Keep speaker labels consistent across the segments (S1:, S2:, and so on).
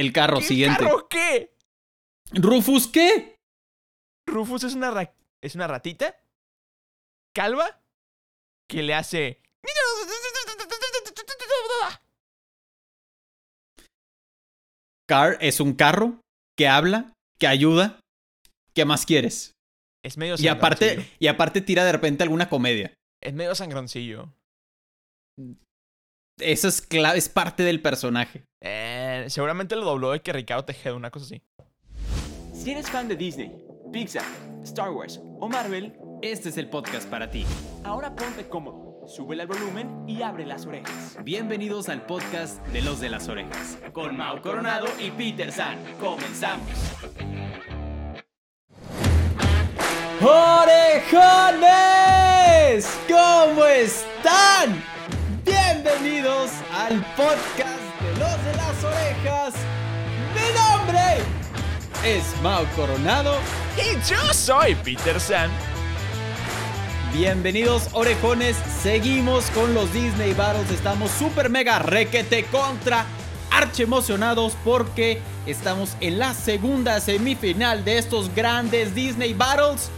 S1: El carro
S2: ¿Qué
S1: siguiente.
S2: carro qué?
S1: ¿Rufus qué?
S2: Rufus es una, ra- es una ratita calva que le hace...
S1: Car es un carro que habla, que ayuda. ¿Qué más quieres?
S2: Es medio
S1: Y aparte, y aparte tira de repente alguna comedia.
S2: Es medio sangroncillo.
S1: Eso es clave, es parte del personaje.
S2: Eh, seguramente lo dobló de que Ricardo Tejeda, una cosa así.
S3: Si eres fan de Disney, Pixar, Star Wars o Marvel,
S1: Este es el podcast para ti.
S3: ahora ponte cómodo, sube el volumen y abre las orejas.
S1: Bienvenidos al podcast de los de las orejas.
S3: Con Mau Coronado y Peter San, comenzamos.
S1: ¡Orejones! ¿Cómo están? Al podcast de los de las orejas. Mi nombre es Mau Coronado.
S2: Y yo soy Peter San.
S1: Bienvenidos orejones, seguimos con los Disney Battles, estamos super mega requete contra archi emocionados porque estamos en la segunda semifinal de estos grandes Disney Battles.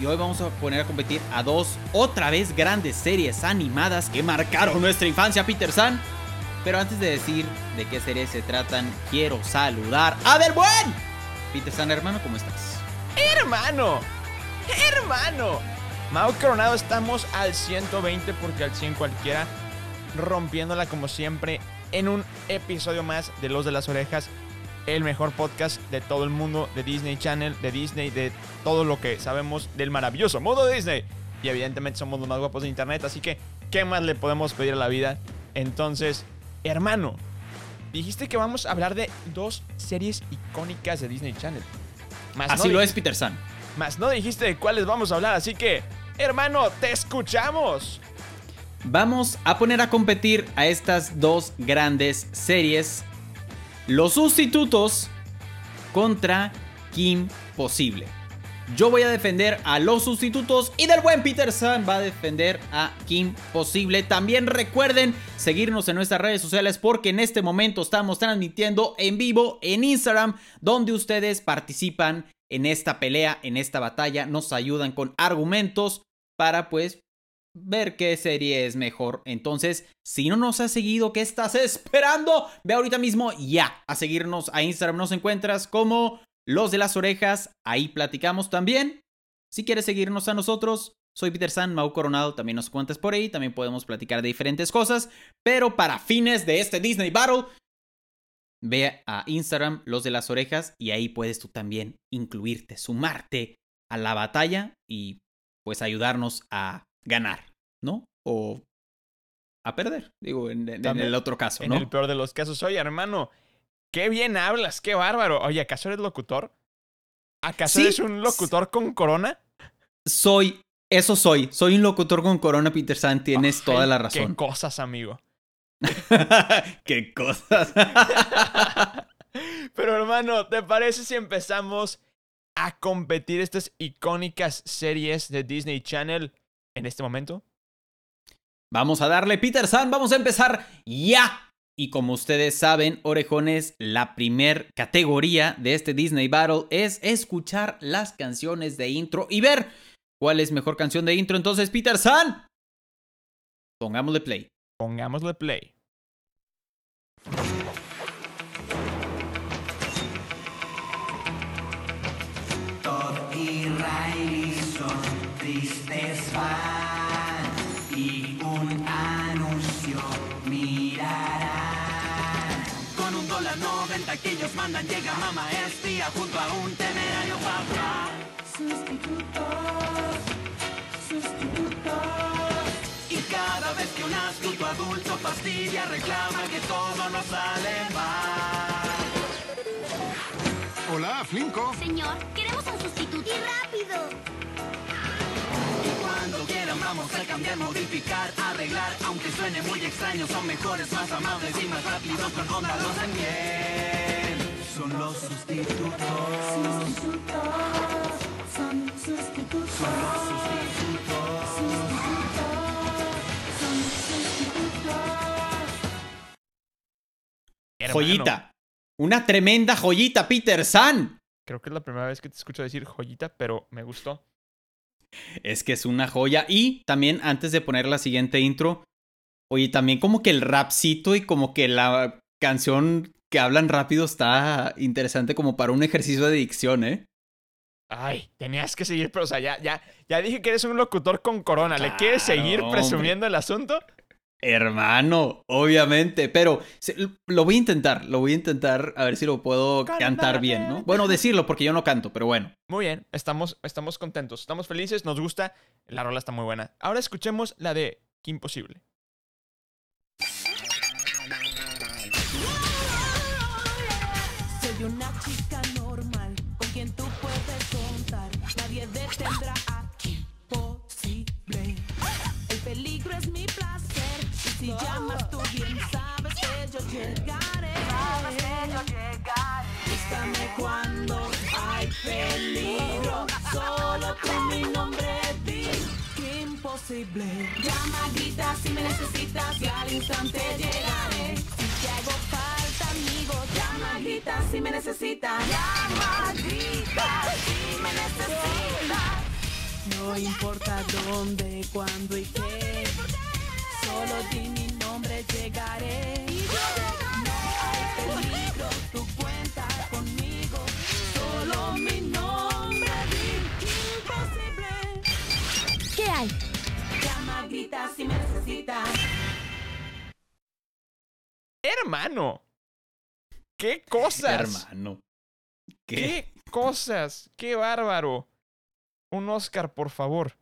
S1: Y hoy vamos a poner a competir a dos otra vez grandes series animadas que marcaron nuestra infancia, Peter San. Pero antes de decir de qué series se tratan, quiero saludar a Del Buen. Peter San, hermano, ¿cómo estás?
S2: Hermano, hermano. Mau Coronado estamos al 120 porque al 100 cualquiera. Rompiéndola como siempre en un episodio más de Los de las Orejas. El mejor podcast de todo el mundo, de Disney Channel, de Disney, de todo lo que sabemos del maravilloso mundo de Disney. Y evidentemente somos los más guapos de internet, así que ¿qué más le podemos pedir a la vida? Entonces, hermano, dijiste que vamos a hablar de dos series icónicas de Disney Channel. Más
S1: Así
S2: no
S1: lo es, Peter San.
S2: Más no dijiste de cuáles vamos a hablar, así que, hermano, te escuchamos.
S1: Vamos a poner a competir a estas dos grandes series. Los sustitutos contra Kim Possible. Yo voy a defender a los sustitutos y del buen Peter San va a defender a Kim Possible. También recuerden seguirnos en nuestras redes sociales porque en este momento estamos transmitiendo en vivo en Instagram donde ustedes participan en esta pelea, en esta batalla, nos ayudan con argumentos para pues ver qué serie es mejor. Entonces, si no nos has seguido, ¿qué estás esperando? Ve ahorita mismo ya a seguirnos a Instagram. Nos encuentras como los de las orejas. Ahí platicamos también. Si quieres seguirnos a nosotros, soy Peter San, Mau Coronado. También nos cuentas por ahí. También podemos platicar de diferentes cosas. Pero para fines de este Disney Battle, ve a Instagram, los de las orejas. Y ahí puedes tú también incluirte, sumarte a la batalla y pues ayudarnos a ganar, ¿no? O a perder, digo, en, en- en el otro caso,
S2: En
S1: ¿no?
S2: el peor de los casos, oye, hermano, qué bien hablas, qué bárbaro. Oye, ¿acaso eres locutor? ¿Acaso
S1: Sí.
S2: eres un locutor con corona?
S1: Soy, eso soy, soy un locutor con Corona Peter San, tienes toda la
S2: Qué
S1: razón.
S2: cosas, amigo.
S1: Qué cosas.
S2: Pero hermano, ¿te parece si empezamos a competir estas icónicas series de Disney Channel en este momento?
S1: Vamos a darle, Peter San, vamos a empezar ya. Y como ustedes saben, orejones, la primer categoría de este Disney Battle es escuchar las canciones de intro y ver cuál es mejor canción de intro. Entonces, Peter San, pongámosle play.
S2: Pongámosle play.
S4: Que ellos mandan llega mamá espía junto a un temerario papá. Sustitutos, sustitutos. Y cada vez que un astuto adulto fastidia reclama que todo nos sale mal.
S5: Hola, Flinko.
S6: Señor, queremos un sustituto. ¡Y rápido!
S4: Cuando quieran vamos a cambiar, modificar, arreglar Aunque suene muy extraño, son mejores, más amables y más rápidos Con onda los en bien Son los sustitutos Sustitutos Son sustitutos Son los sustitutos Sustitutos Son sustitutos
S1: Joyita. Una tremenda joyita, Peter San.
S2: Creo que es la primera vez que te escucho decir joyita, pero me gustó.
S1: Es que es una joya. Y también, antes de poner la siguiente intro, oye, también como que el rapcito y como que la canción que hablan rápido está interesante como para un ejercicio de dicción, ¿eh?
S2: Ay, tenías que seguir, pero o sea, ya, ya, ya dije que eres un locutor con corona. ¿Le quieres seguir
S1: hombre.
S2: presumiendo el asunto?
S1: Hermano, obviamente, pero se- lo voy a intentar, lo voy a intentar a ver si lo puedo cantar bien, ¿no? Bueno, decirlo porque yo no canto, pero bueno.
S2: Muy bien, estamos, estamos contentos, estamos felices, nos gusta. La rola está muy buena. Ahora escuchemos la de Qué Imposible.
S5: Si llamas tú bien sabes que yo llegaré. Búscame cuando hay peligro. Solo con mi nombre di. Qué imposible. Llama, grita si me necesitas y al instante llegaré. Si te hago falta, amigo, llama, grita si me necesitas. Llama, grita si me necesitas. No importa dónde, cuándo y qué. Solo di mi nombre, llegaré. No hay peligro, tú cuenta conmigo. Solo mi nombre, di imposible.
S6: ¿Qué hay?
S5: Llama, grita si me necesitas.
S2: Hermano, qué cosas.
S1: Hermano. ¿Qué?
S2: ¿Qué cosas? ¡Qué bárbaro! Un Oscar, por favor.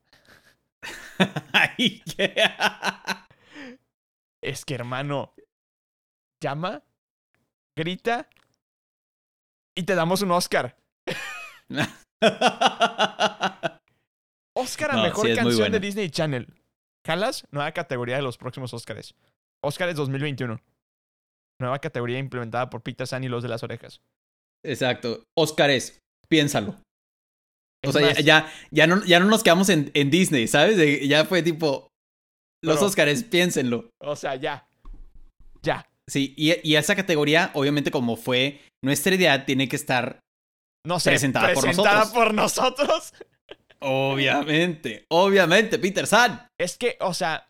S1: Ay, qué-
S2: Es que, hermano, llama, grita y te damos un Oscar. Oscar a
S1: No,
S2: mejor
S1: sí,
S2: canción de. Disney Channel. ¿Jalas? Nueva categoría de los próximos Oscars. Oscars 2021. Nueva categoría implementada por Peter San y los de las orejas.
S1: Exacto. Óscares, piénsalo. O
S2: Es
S1: sea, ya, ya, ya no, ya no nos quedamos en, en Disney, ¿sabes? De- ya fue tipo. Los
S2: Pero-
S1: Óscares, piénsenlo.
S2: O sea, ya. Ya.
S1: Sí, y, y esa categoría, obviamente, como fue nuestra idea, tiene que estar.
S2: No sé.
S1: Presentada por
S2: presentada
S1: nosotros.
S2: por nosotros.
S1: Obviamente, obviamente, Peter San.
S2: Es que, o sea,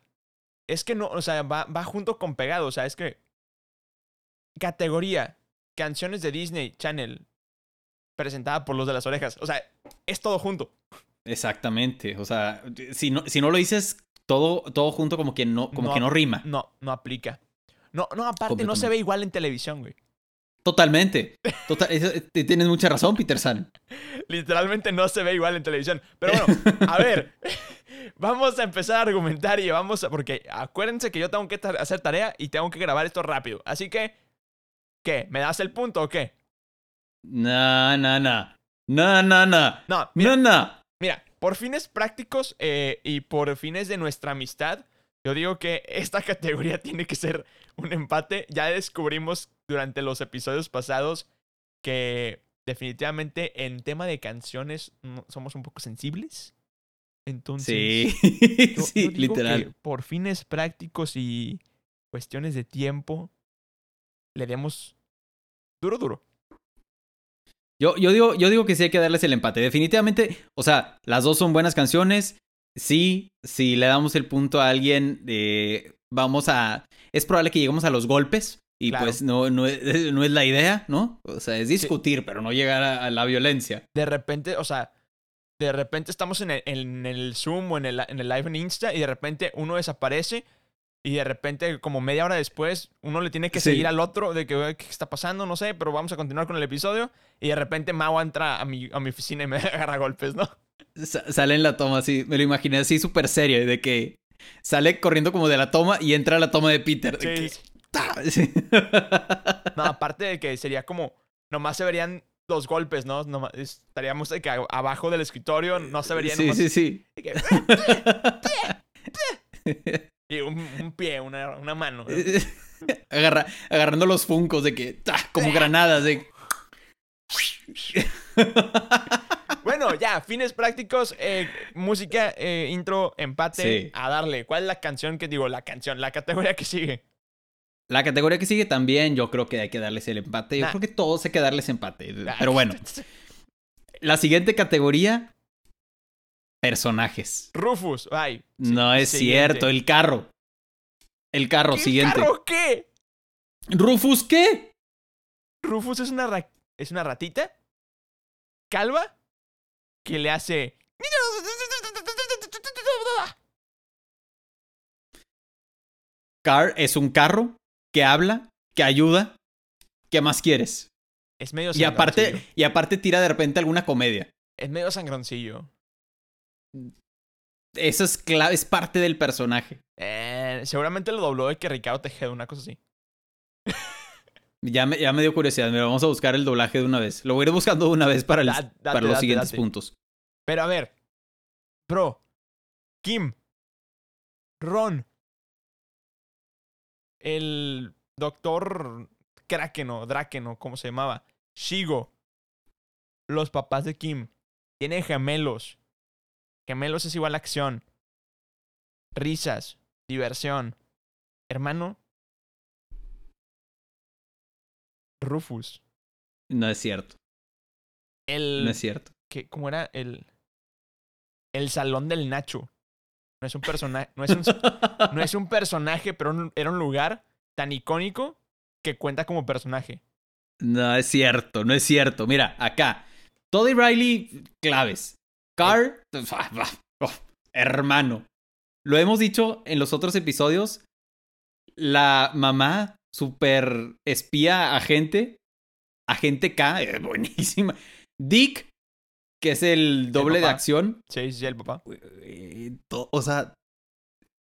S2: es que no, o sea, va, va junto con pegado, o sea, es que categoría, canciones de Disney Channel, presentada por los de las orejas, o sea, es todo junto.
S1: Exactamente. O sea, si no, si no lo dices todo, todo junto, como que no, como
S2: No.
S1: que no rima.
S2: No, no aplica. No, no, aparte no se ve igual en televisión, güey.
S1: Totalmente. Total, eso- tienes mucha razón, Peter San.
S2: Literalmente no se ve igual en televisión. Pero bueno, a ver, vamos a empezar a argumentar y vamos a... Porque acuérdense que yo tengo que hacer tarea y tengo que grabar esto rápido. Así que, ¿qué? ¿Me das el punto o qué?
S1: Na, na, na. Na, na, na.
S2: No, mira. Mira, por fines prácticos eh, y por fines de nuestra amistad, yo digo que esta categoría tiene que ser un empate. Ya descubrimos durante los episodios pasados que definitivamente en tema de canciones no- somos un poco sensibles. Entonces,
S1: Sí,
S2: yo-
S1: sí,
S2: yo digo que
S1: literal.
S2: por fines prácticos y cuestiones de tiempo, le demos duro, duro.
S1: Yo, yo, digo, yo digo que sí hay que darles el empate. Definitivamente, o sea, las dos son buenas canciones. Sí, si le damos el punto a alguien, eh, vamos a... Es probable que lleguemos a los golpes. Y
S2: Claro.
S1: pues no, no, es, no es la idea, ¿no? O sea, es discutir, pero no llegar a, a la violencia.
S2: de repente, o sea, de repente estamos en el, en el Zoom o en el, en el live en Insta y de repente uno desaparece y de repente como media hora después uno le tiene que
S1: Sí.
S2: seguir al otro de que "Oye, qué está pasando, no sé, pero vamos a continuar con el episodio y de repente Mau entra a mi, a mi oficina y me agarra golpes, ¿no?
S1: Sa- sale en la toma así, me lo imaginé así súper serio, de que sale corriendo como de la toma y entra a la toma de Peter. de
S2: Sí.
S1: Sí.
S2: No, aparte de que sería como, nomás se verían los golpes, ¿no? Nomás- estaríamos de que abajo del escritorio, no se verían
S1: sí,
S2: nomás
S1: sí, sí.
S2: de que- y un, un pie, una, una mano. ¿no?
S1: Agarra- agarrando los funcos de que, como granadas, de...
S2: Bueno, ya, fines prácticos, eh, música, eh, intro, empate,
S1: Sí.
S2: a darle. ¿Cuál es la canción que digo? La canción, la categoría que sigue.
S1: La categoría que sigue también, yo creo que hay que darles el empate. Yo
S2: Nah.
S1: creo que todos hay que darles empate. Pero bueno, la siguiente categoría, personajes.
S2: Rufus, ay.
S1: No es cierto, el carro. El carro,
S2: ¿Qué
S1: siguiente.
S2: carro qué?
S1: ¿Rufus qué?
S2: Rufus es una, ra- es una ratita calva que le hace...
S1: Car es un carro que habla, que ayuda. ¿Qué más quieres?
S2: Es medio
S1: Y aparte, y aparte tira de repente alguna comedia.
S2: Es medio sangroncillo.
S1: Eso es clave, es parte del personaje.
S2: Eh, seguramente lo dobló de que Ricardo Tejeda, una cosa así.
S1: Ya me, ya me dio curiosidad. Mira, vamos a buscar el doblaje de una vez. Lo voy a ir buscando de una vez para, el-
S2: date,
S1: para los
S2: date,
S1: siguientes
S2: date.
S1: puntos.
S2: Pero a ver. Bro. Kim. Ron. El doctor Krakeno, Drakeno, ¿cómo se llamaba? Shigo. Los papás de Kim. Tienen gemelos. Gemelos es igual a acción. Risas. Diversión. Hermano. Rufus.
S1: No es cierto.
S2: El.
S1: No es cierto.
S2: que ¿cómo era? El el salón del Nacho. No es un personaje, no es un, no es un personaje, pero un- era un lugar tan icónico que cuenta como personaje.
S1: No es cierto, no es cierto. Mira, acá. Todd y Riley, claves. Carr, oh, hermano. Lo hemos dicho en los otros episodios. La mamá, super espía agente. Agente K, eh, buenísima. Dick, que es el doble de acción.
S2: Sí, sí, el papá.
S1: O sea,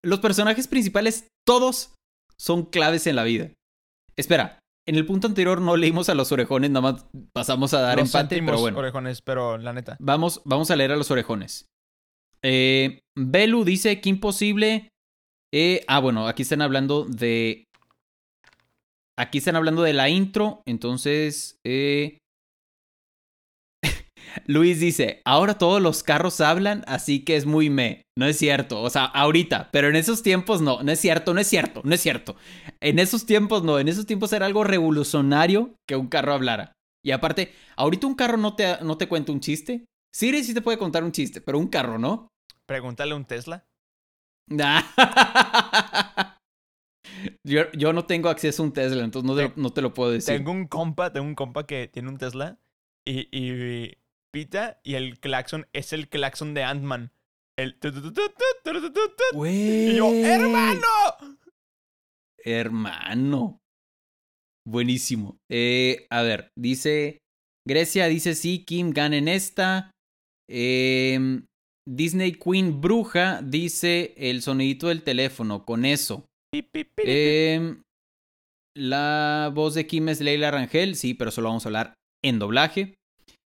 S1: los personajes principales, todos son claves en la vida. Espera, en el punto anterior no leímos a los orejones, nada más pasamos a dar
S2: Lo
S1: empate, pero bueno.
S2: orejones, pero la neta.
S1: Vamos, vamos a leer a los orejones. Eh, Belu dice que imposible. Eh, ah, bueno, aquí están hablando de. Aquí están hablando de la intro. Entonces. Eh... Luis dice: Ahora todos los carros hablan, así que es muy me. No es cierto. O sea, ahorita. Pero en esos tiempos no. No es cierto, no es cierto, no es cierto. En esos tiempos no. En esos tiempos era algo revolucionario que un carro hablara. Y aparte, ahorita un carro no te, no te cuenta un chiste. Siri sí te puede contar un chiste, pero un carro no.
S2: Pregúntale a un Tesla.
S1: yo, yo no tengo acceso a un Tesla, entonces no te, no te lo puedo decir.
S2: Tengo un compa, tengo un compa que tiene un Tesla y, y pita y el claxon es el claxon de Ant-Man. El. ¡hermano!
S1: Hermano. Buenísimo. Eh, a ver, dice. Grecia dice sí, Kim gana en esta. Em, Disney Queen Bruja dice el sonidito del teléfono, con eso. Em, la voz de Kim es Leila Rangel, sí, pero eso lo vamos a hablar en doblaje.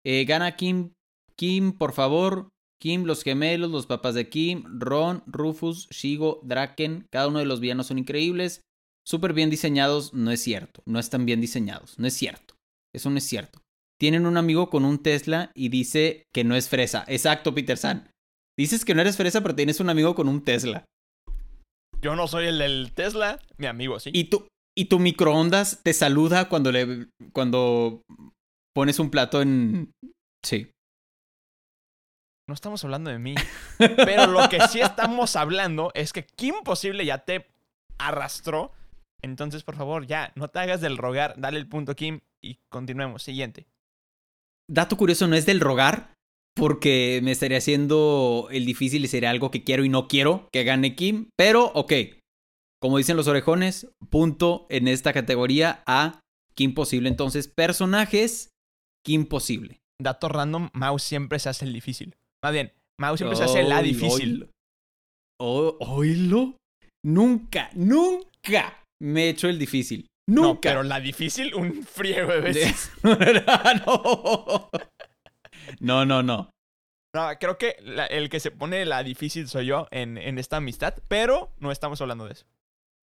S1: Eh, gana Kim, Kim, por favor. Kim, los gemelos, los papás de Kim, Ron, Rufus, Shigo, Draken, cada uno de los villanos son increíbles. Súper bien diseñados, no es cierto. No están bien diseñados, no es cierto. Eso no es cierto. Tienen un amigo con un Tesla y dice que no es fresa. Exacto, Peter San. Dices que no eres fresa, pero tienes un amigo con un Tesla.
S2: Yo no soy el del Tesla, mi amigo, sí.
S1: Y tu, y tu microondas te saluda cuando le cuando pones un plato en. Sí.
S2: No estamos hablando de mí. Pero lo que sí estamos hablando es que Kim Posible ya te arrastró. Entonces, por favor, ya, no te hagas del rogar. Dale el punto, Kim, y continuemos. Siguiente.
S1: Dato curioso, no es del rogar, porque me estaría haciendo el difícil y sería algo que quiero y no quiero que gane Kim. Pero, ok. Como dicen los orejones, punto en esta categoría a Kim Posible. Entonces, personajes, Kim Posible.
S2: Dato random, Mouse siempre se hace el difícil. Más bien, Mouse siempre se hace la difícil.
S1: oílo. O- ¿Oílo? Nunca, nunca me he hecho el difícil.
S2: No,
S1: Nunca.
S2: pero la difícil un friego de veces.
S1: no. no, no, no.
S2: No, creo que la- el que se pone la difícil soy yo en, en esta amistad, pero no estamos hablando de eso.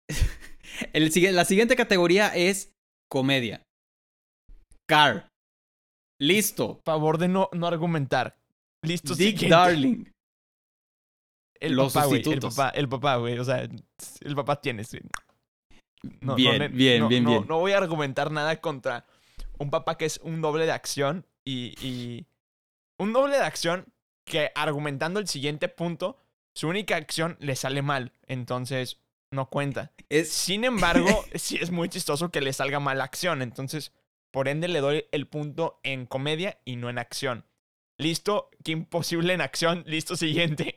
S1: El la siguiente categoría es comedia. Car. Listo.
S2: Favor de no, no argumentar. Listo,
S1: Dick
S2: siguiente.
S1: Darling.
S2: El
S1: Los
S2: papá, güey. El papá, el papá, güey. O sea, el papá tiene. No,
S1: Bien,
S2: no,
S1: bien, bien,
S2: no-
S1: bien.
S2: No voy a argumentar nada contra un papá que es un doble de acción y, y un doble de acción que argumentando el siguiente punto, su única acción le sale mal. Entonces, no cuenta.
S1: Es,
S2: Sin embargo, sí es muy chistoso que le salga mal la acción. Entonces, por ende, le doy el punto en comedia y no en acción. Listo, qué imposible en acción. Listo, siguiente.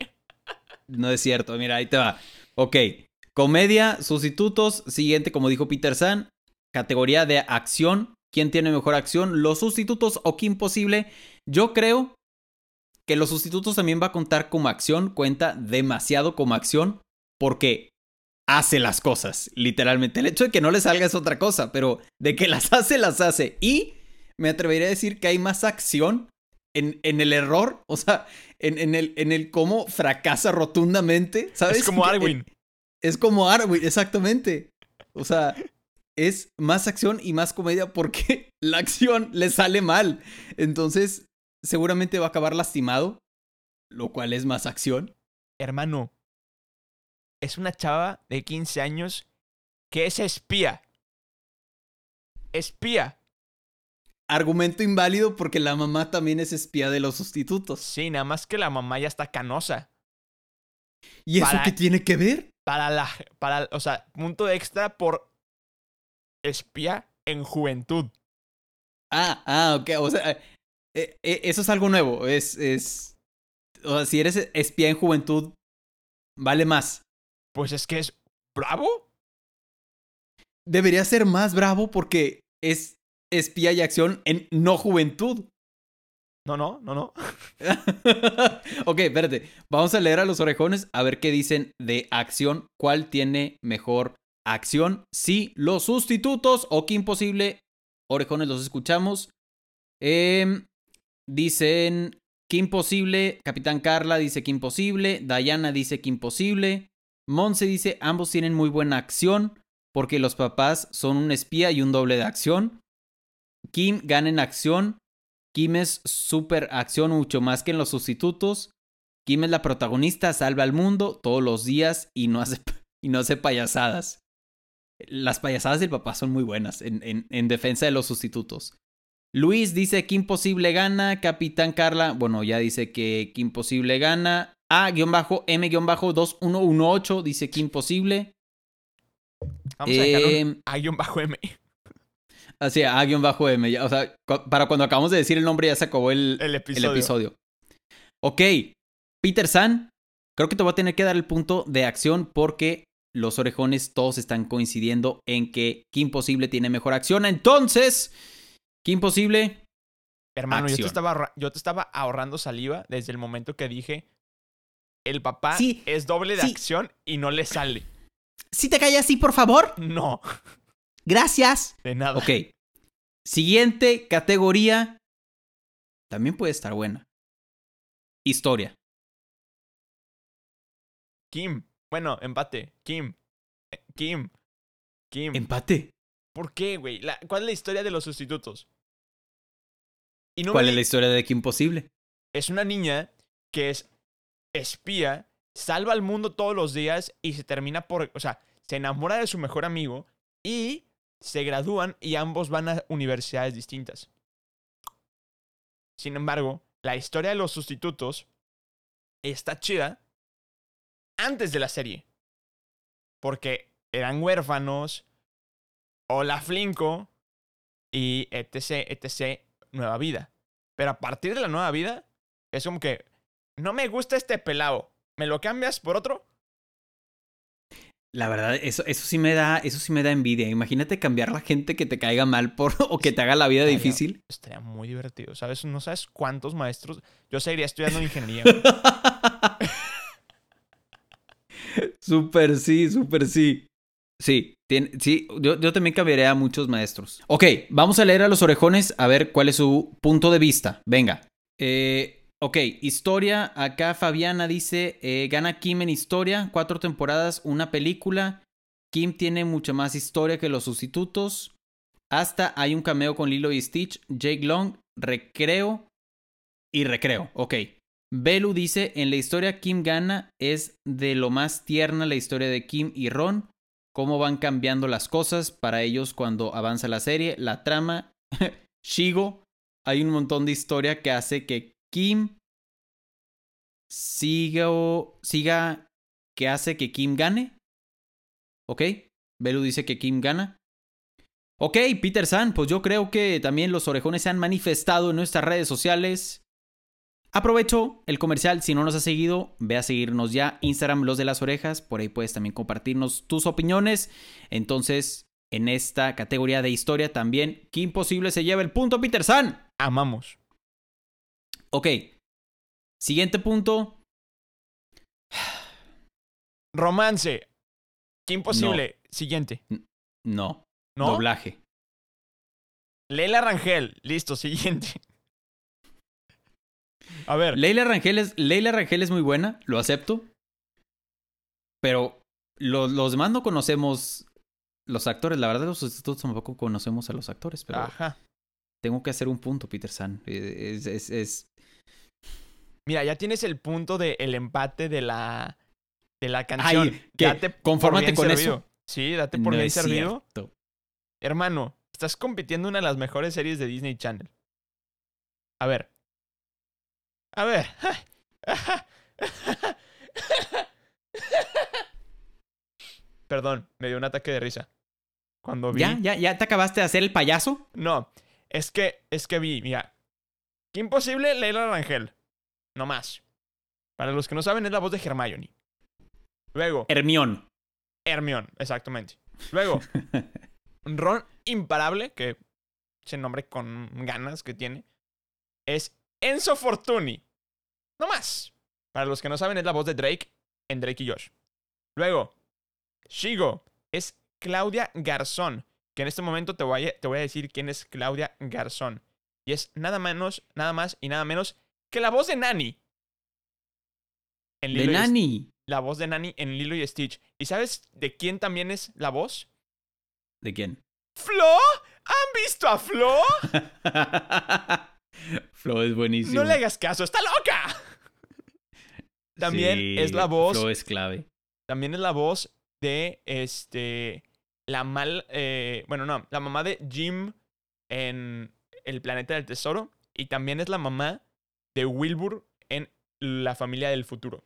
S1: no es cierto, mira, ahí te va. Ok, comedia, sustitutos, siguiente, como dijo Peter San, categoría de acción. ¿Quién tiene mejor acción? ¿Los sustitutos o qué imposible? Yo creo que los sustitutos también va a contar como acción, cuenta demasiado como acción, porque hace las cosas, literalmente. El hecho de que no le salga es otra cosa, pero de que las hace, las hace. Y me atrevería a decir que hay más acción en, en el error, o sea, en, en el, en el cómo fracasa rotundamente, ¿sabes?
S2: Es como
S1: Que-
S2: Arwin.
S1: Es como Arwin, exactamente. O sea, es más acción y más comedia porque la acción le sale mal. Entonces, seguramente va a acabar lastimado, lo cual es más acción.
S2: Hermano, es una chava de 15 años que es espía. Espía.
S1: Argumento inválido porque la mamá también es espía de los sustitutos.
S2: Sí, nada más que la mamá ya está canosa.
S1: ¿Y eso qué tiene que ver?
S2: Para la. Para, o sea, punto extra por espía en juventud.
S1: Ah, ah, ok. O sea, eh, eh, eso es algo nuevo. Es, es. O sea, si eres espía en juventud, vale más.
S2: Pues es que es. ¿Bravo?
S1: Debería ser más bravo porque es espía y acción en no juventud.
S2: No, no, no, no.
S1: ok, espérate. Vamos a leer a los orejones a ver qué dicen de acción. ¿Cuál tiene mejor acción? Sí, los sustitutos o qué imposible. Orejones, los escuchamos. Em, dicen que imposible. Capitán Carla dice que imposible. Diana dice que imposible. Monse dice ambos tienen muy buena acción porque los papás son un espía y un doble de acción. Kim gana en acción. Kim es super acción mucho más que en los sustitutos. Kim es la protagonista, salva al mundo todos los días y no hace, y no hace payasadas. Las payasadas del papá son muy buenas en, en, en defensa de los sustitutos. Luis dice que imposible gana. Capitán Carla, bueno, ya dice que, que imposible gana. A-M-2118 dice que imposible.
S2: Vamos a dejar
S1: Em,
S2: un A bajo M.
S1: Así, A-M. ya, O sea, para cuando acabamos de decir el nombre ya se acabó el,
S2: El
S1: el
S2: episodio.
S1: episodio. Ok, Peter San, creo que te voy a tener que dar el punto de acción porque los orejones todos están coincidiendo en que Kim Possible tiene mejor acción. Entonces, Kim Possible,
S2: Hermano, yo te, estaba, yo te estaba ahorrando saliva desde el momento que dije. El papá
S1: Sí,
S2: es doble de
S1: sí.
S2: acción y no le sale.
S1: si te callas así, por favor.
S2: No,
S1: Gracias.
S2: de nada.
S1: Ok, siguiente categoría. También puede estar buena. Historia.
S2: Kim. Bueno, empate. Kim. Eh, Kim. Kim.
S1: Empate.
S2: ¿Por qué, güey? La- ¿Cuál es la historia de los sustitutos? Y no
S1: ¿Cuál
S2: me
S1: es la historia de Kim Possible?
S2: es una niña que es espía, salva al mundo todos los días y se termina por, o sea, se enamora de su mejor amigo y se gradúan y ambos van a universidades distintas. Sin embargo, la historia de los sustitutos está chida antes de la serie. Porque eran huérfanos, hola Flinko y etc, etc, nueva vida. Pero a partir de la nueva vida, es como que no me gusta este pelado. ¿Me lo cambias por otro?
S1: La verdad, eso, eso sí me da, eso sí me da envidia. Imagínate cambiar la gente que te caiga mal por o que te haga la vida
S2: Estaría-
S1: difícil.
S2: Estaría muy divertido, ¿sabes? No sabes cuántos maestros. Yo seguiría estudiando ingeniería.
S1: Súper sí, súper sí. Sí, tiene- sí, yo, yo también cambiaría a muchos maestros. Ok, vamos a leer a los orejones a ver cuál es su punto de vista. Venga. Eh, ok, historia. Acá Fabiana dice, eh, gana Kim en historia, cuatro temporadas, una película. Kim tiene mucha más historia que los sustitutos. Hasta hay un cameo con Lilo y Stitch, Jake Long, Recreo y Recreo. Ok. Belu dice, en la historia Kim gana es de lo más tierna la historia de Kim y Ron. cómo van cambiando las cosas para ellos cuando avanza la serie, la trama. Shigo, hay un montón de historia que hace que Kim siga, siga, que hace que Kim gane. ¿Ok? Belu dice que Kim gana. Ok, Peter San, pues yo creo que también los orejones se han manifestado en nuestras redes sociales. Aprovecho el comercial, si no nos has seguido, ve a seguirnos ya, Instagram Los de las Orejas, por ahí puedes también compartirnos tus opiniones. Entonces, en esta categoría de historia también, qué imposible se lleva el punto Peter San.
S2: Amamos.
S1: Ok, siguiente punto.
S2: Romance. Qué imposible. Siguiente.
S1: No,
S2: ¿No?
S1: doblaje.
S2: Leila Rangel. Listo, siguiente. A ver.
S1: Leila Rangel es, Leila Rangel es muy buena, lo acepto. Pero lo- los demás no conocemos los actores. La verdad, los sustitutos tampoco conocemos a los actores. Pero
S2: Ajá.
S1: tengo que hacer un punto, Peter San. Eh, Es, es- es-
S2: Mira, ya tienes el punto del empate de la, de la canción.
S1: Ay, ¿qué?
S2: Date
S1: Confórmate con
S2: servido.
S1: eso.
S2: Sí, date por
S1: no
S2: bien servido.
S1: cierto.
S2: Hermano, estás compitiendo en una de las mejores series de Disney Channel. A ver. A ver. Perdón, me dio un ataque de risa. Cuando vi.
S1: ¿Ya? ¿Ya? ¿Ya te acabaste de hacer el payaso?
S2: No, es que, es que vi, mira. Qué imposible Leila Rangel. No más. Para los que no saben, es la voz de Hermione. Luego,
S1: Hermión.
S2: Hermione, exactamente. Luego, Ron Imparable, que ese nombre con ganas que tiene, es Enzo Fortuni. No más. Para los que no saben, es la voz de Drake en Drake y Josh. Luego, Shigo es Claudia Garzón, que en este momento te voy a, te voy a decir quién es Claudia Garzón. Y es nada menos, nada más y nada menos que la voz de Nani. En
S1: De
S2: Lilo
S1: Nani.
S2: la voz de Nani en Lilo y Stitch. ¿Y sabes de quién también es la voz?
S1: ¿De quién?
S2: ¿Flo? ¿Han visto a Flo?
S1: Flo es buenísimo.
S2: No le hagas caso, está loca. También
S1: Sí,
S2: es la voz.
S1: Flo es clave.
S2: También es la voz de este. La mal. eh, bueno, no. La mamá de Jim en El Planeta del Tesoro. Y también es la mamá de Wilbur en La Familia del Futuro.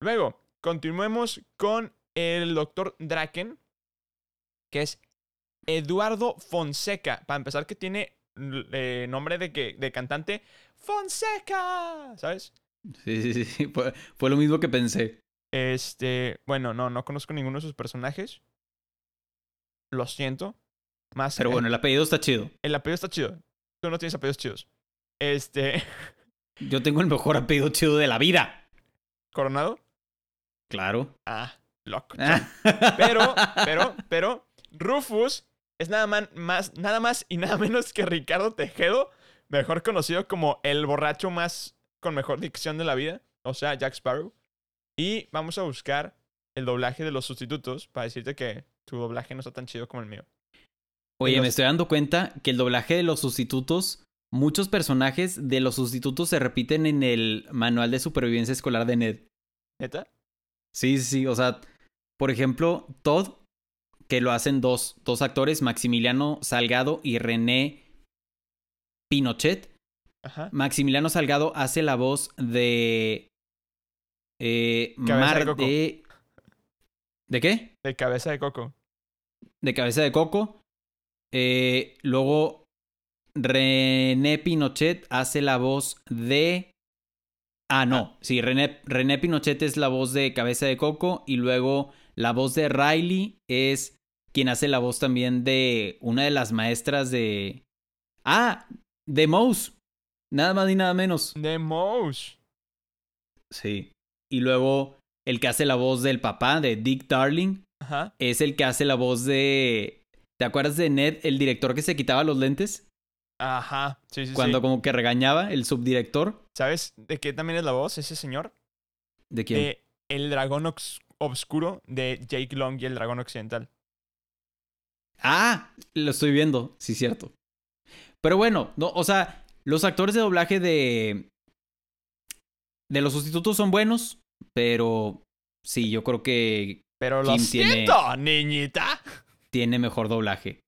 S2: Luego, continuemos con el Dr. Draken. Que es Eduardo Fonseca. Para empezar, que tiene eh, nombre de, que, de cantante. Fonseca. ¿Sabes?
S1: Sí, sí, sí. Fue, fue lo mismo que pensé.
S2: Este, bueno, no, no conozco ninguno de sus personajes. Lo siento. Más
S1: Pero bueno, el apellido está chido.
S2: el apellido está chido. Tú no tienes apellidos chidos. Este,
S1: Yo tengo el mejor apellido chido de la vida.
S2: Coronado.
S1: Claro.
S2: Ah, loco.
S1: Ah.
S2: Pero, pero, pero, Rufus es nada más, más, nada más y nada menos que Ricardo Tejedo, mejor conocido como el borracho más con mejor dicción de la vida, o sea, Jack Sparrow. Y vamos a buscar el doblaje de los sustitutos para decirte que tu doblaje no está tan chido como el mío.
S1: Oye,
S2: los-
S1: me estoy dando cuenta que el doblaje de los sustitutos, muchos personajes de los sustitutos se repiten en el manual de supervivencia escolar de Ned.
S2: ¿Neta?
S1: Sí, sí, sí. O sea, por ejemplo, Todd, que lo hacen dos, dos actores, Maximiliano Salgado y René Pinochet.
S2: Ajá.
S1: Maximiliano Salgado hace la voz de. Eh,
S2: de
S1: Mar
S2: Coco.
S1: de. ¿De qué?
S2: De cabeza de coco.
S1: De cabeza de coco. Eh, luego René Pinochet hace la voz de. Ah, no. Sí, René, René Pinochet es la voz de cabeza de coco. Y luego la voz de Riley es quien hace la voz también de una de las maestras de. Ah, de Mouse. Nada más ni nada menos.
S2: De Mouse.
S1: Sí. Y luego el que hace la voz del papá, de Dick Darling,
S2: Ajá.
S1: es el que hace la voz de. ¿Te acuerdas de Ned, el director que se quitaba los lentes?
S2: Ajá. Sí, sí,
S1: Cuando
S2: sí.
S1: como que regañaba, el subdirector.
S2: ¿Sabes de qué también es la voz ese señor?
S1: ¿De quién?
S2: De El Dragón Ox- Obscuro de Jake Long y el Dragón Occidental.
S1: Ah, lo estoy viendo, sí, cierto. Pero bueno, no, o sea, los actores de doblaje de. De los sustitutos son buenos, pero sí, yo creo que
S2: Pero lo
S1: tiene-
S2: siento, niñita.
S1: tiene mejor doblaje.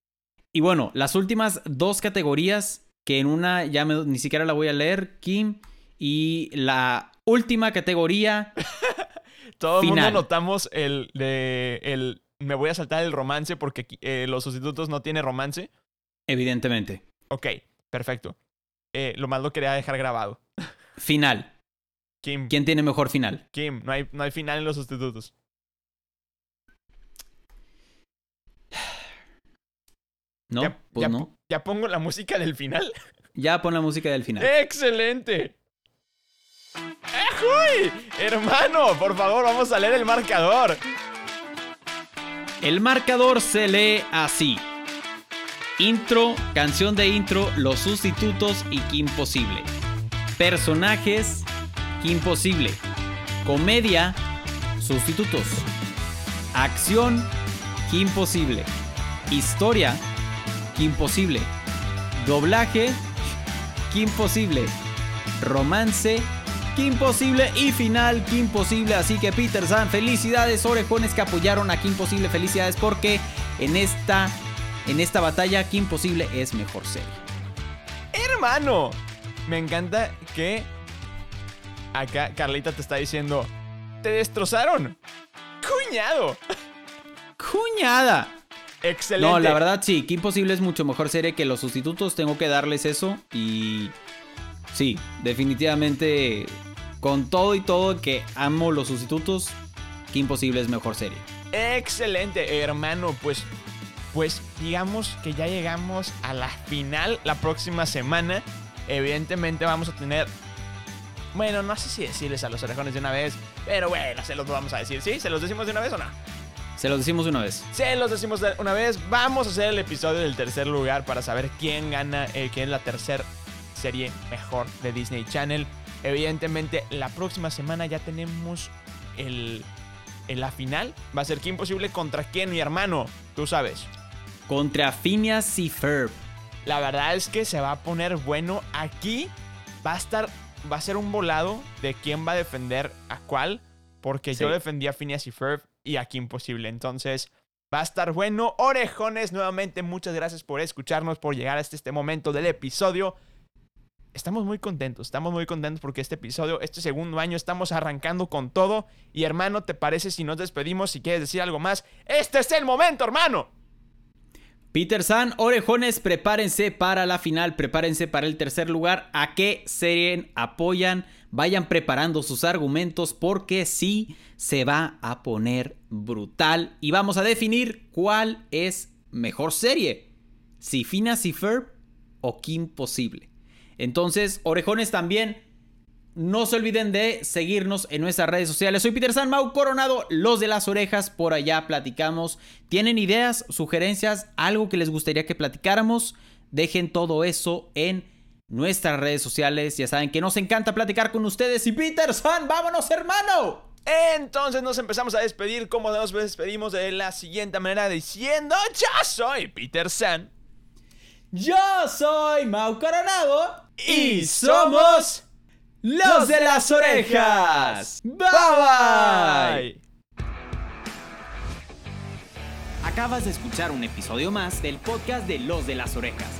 S1: Y bueno, las últimas dos categorías, que en una ya me- ni siquiera la voy a leer, Kim, y la última categoría,
S2: Todo el mundo notamos el de el me voy a saltar el romance porque eh, los sustitutos no tiene romance.
S1: evidentemente,
S2: Ok, perfecto. Eh, lo más lo quería dejar grabado.
S1: final.
S2: Kim,
S1: ¿Quién tiene mejor final?
S2: Kim, no hay, no hay final en los sustitutos.
S1: ¿No?
S2: ya,
S1: pues
S2: ya
S1: no.
S2: ya pongo la música del final.
S1: Ya pon la música del final.
S2: ¡Excelente! ¡Ejuy! Hermano, por favor, vamos a leer el marcador.
S1: El marcador se lee así. Intro, canción de intro, los sustitutos y Kim Possible. Personajes, Kim Possible. Comedia, sustitutos. Acción, Kim Possible. Historia, Kim Possible. Doblaje, Kim Possible. Romance, Kim Possible y final Kim Possible. Así que Peter San, felicidades orejones que apoyaron a Kim Possible. Felicidades porque en esta, en esta batalla Kim Possible es mejor serie.
S2: Hermano, me encanta que acá Carlita te está diciendo, te destrozaron. Cuñado.
S1: ¡Cuñada!
S2: Excelente.
S1: No, la verdad sí, Kim Possible es mucho mejor serie que los sustitutos. Tengo que darles eso. Y sí, definitivamente con todo y todo que amo los sustitutos, Kim Possible es mejor serie.
S2: Excelente, hermano. Pues, pues digamos que ya llegamos a la final la próxima semana. Evidentemente vamos a tener... Bueno, no sé si decirles a los orejones de una vez, pero bueno, se los vamos a decir. ¿Sí? ¿Se los decimos de una vez o no?
S1: Se los decimos una vez.
S2: Se los decimos de una vez. Vamos a hacer el episodio del tercer lugar para saber quién gana, eh, quién es la tercera serie mejor de Disney Channel. Evidentemente, la próxima semana ya tenemos el, el- la final. Va a ser Kim Posible contra quién, mi hermano. Tú sabes.
S1: Contra Phineas y Ferb.
S2: La verdad es que se va a poner bueno. Aquí va a estar. Va a ser un volado de quién va a defender a cuál. Porque
S1: Sí.
S2: yo defendí a Phineas y Ferb y aquí imposible. Entonces, va a estar bueno. Orejones, nuevamente, muchas gracias por escucharnos, por llegar hasta este momento del episodio. Estamos muy contentos, estamos muy contentos porque este episodio, este segundo año, estamos arrancando con todo. Y hermano, ¿te parece si nos despedimos? Si quieres decir algo más, este es el momento, hermano.
S1: Peter San, orejones, prepárense para la final, prepárense para el tercer lugar. ¿A qué serie apoyan? Vayan preparando sus argumentos porque sí se va a poner brutal y vamos a definir cuál es mejor serie. Si Phineas y Ferb o Kim Possible. Entonces, orejones también, no se olviden de seguirnos en nuestras redes sociales. Soy Peter San Mau Coronado, los de las orejas, por allá platicamos. ¿Tienen ideas, sugerencias, algo que les gustaría que platicáramos? Dejen todo eso en nuestras redes sociales. Ya saben que nos encanta platicar con ustedes. Y Peter San, vámonos hermano.
S2: Entonces nos empezamos a despedir como nos despedimos de la siguiente manera diciendo yo soy Peter San
S1: Yo soy Mau Coronado
S2: y somos
S1: los de las orejas. Bye bye.
S7: Acabas de escuchar un episodio más del podcast de Los de las Orejas.